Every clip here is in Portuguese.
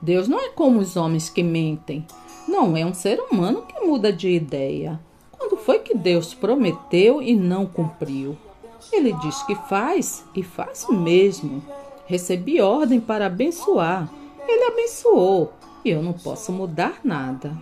Deus não é como os homens que mentem. Não é um ser humano que muda de ideia. Quando foi que Deus prometeu e não cumpriu? Ele diz que faz e faz mesmo. Recebi ordem para abençoar. Ele abençoou e eu não posso mudar nada.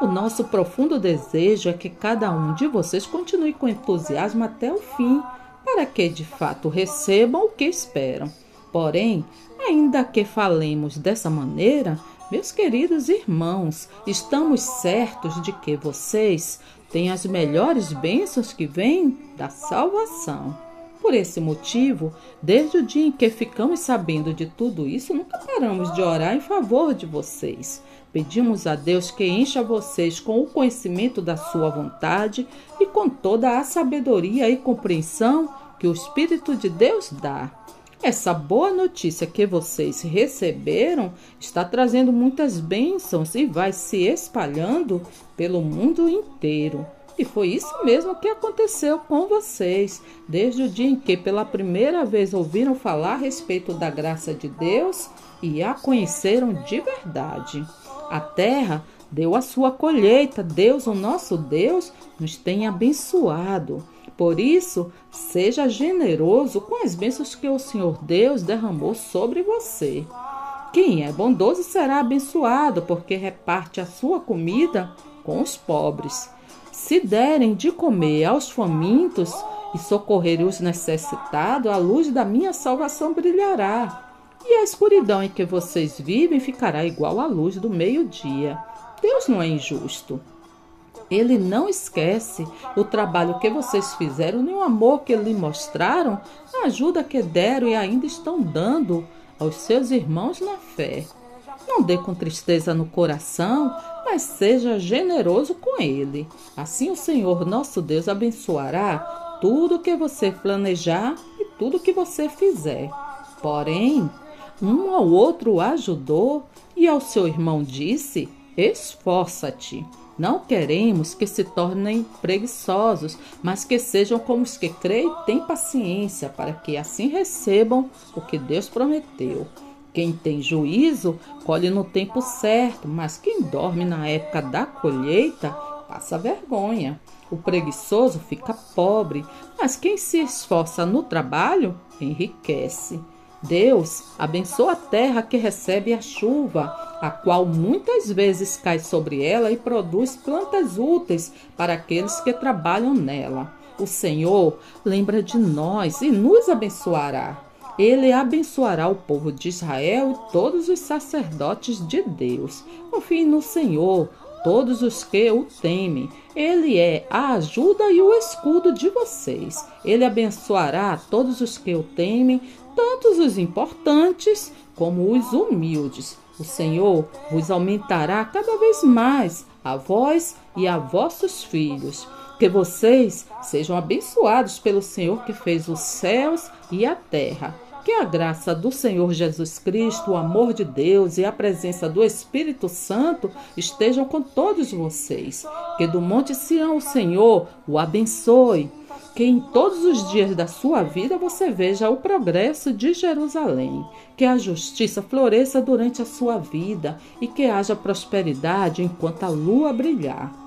O nosso profundo desejo é que cada um de vocês continue com entusiasmo até o fim, para que de fato recebam o que esperam. Porém, ainda que falemos dessa maneira, meus queridos irmãos, estamos certos de que vocês têm as melhores bênçãos que vêm da salvação. Por esse motivo, desde o dia em que ficamos sabendo de tudo isso, nunca paramos de orar em favor de vocês. Pedimos a Deus que encha vocês com o conhecimento da sua vontade e com toda a sabedoria e compreensão que o Espírito de Deus dá. Essa boa notícia que vocês receberam está trazendo muitas bênçãos e vai se espalhando pelo mundo inteiro. E foi isso mesmo que aconteceu com vocês, desde o dia em que pela primeira vez ouviram falar a respeito da graça de Deus e a conheceram de verdade. A terra deu a sua colheita, Deus, o nosso Deus, nos tem abençoado. Por isso, seja generoso com as bênçãos que o Senhor Deus derramou sobre você. Quem é bondoso será abençoado, porque reparte a sua comida com os pobres. Se derem de comer aos famintos e socorrerem os necessitados, a luz da minha salvação brilhará. E a escuridão em que vocês vivem ficará igual à luz do meio-dia. Deus não é injusto. Ele não esquece o trabalho que vocês fizeram, nem o amor que lhe mostraram, a ajuda que deram e ainda estão dando aos seus irmãos na fé. Não dê com tristeza no coração, mas seja generoso com ele. Assim o Senhor nosso Deus abençoará tudo que você planejar e tudo que você fizer. Porém, um ao outro ajudou e ao seu irmão disse: Esforça-te. Não queremos que se tornem preguiçosos, mas que sejam como os que creem e têm paciência, para que assim recebam o que Deus prometeu. Quem tem juízo colhe no tempo certo, mas quem dorme na época da colheita passa vergonha. O preguiçoso fica pobre, mas quem se esforça no trabalho enriquece. Deus abençoa a terra que recebe a chuva, a qual muitas vezes cai sobre ela e produz plantas úteis para aqueles que trabalham nela. O Senhor lembra de nós e nos abençoará. Ele abençoará o povo de Israel e todos os sacerdotes de Deus. Confie no Senhor, todos os que o temem. Ele é a ajuda e o escudo de vocês. Ele abençoará todos os que o temem, tanto os importantes como os humildes. O Senhor vos aumentará cada vez mais a vós e a vossos filhos. Que vocês sejam abençoados pelo Senhor que fez os céus e a terra. A graça do Senhor Jesus Cristo, o amor de Deus e a presença do Espírito Santo estejam com todos vocês. Que do Monte Sião o Senhor o abençoe. Que em todos os dias da sua vida você veja o progresso de Jerusalém. Que a justiça floresça durante a sua vida e que haja prosperidade enquanto a lua brilhar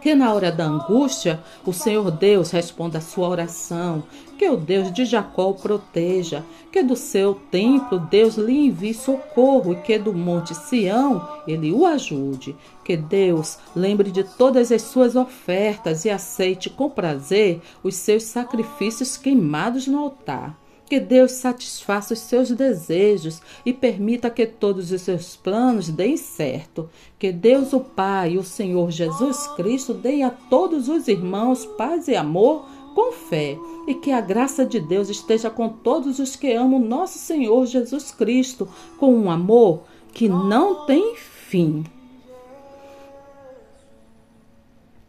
que na hora da angústia o Senhor Deus responda a sua oração, que o Deus de Jacó o proteja, que do seu templo Deus lhe envie socorro. E que do monte Sião ele o ajude, que Deus lembre de todas as suas ofertas e aceite com prazer os seus sacrifícios queimados no altar. Que Deus satisfaça os seus desejos e permita que todos os seus planos deem certo. Que Deus, o Pai e o Senhor Jesus Cristo deem a todos os irmãos paz e amor com fé. E que a graça de Deus esteja com todos os que amam nosso Senhor Jesus Cristo com um amor que não tem fim.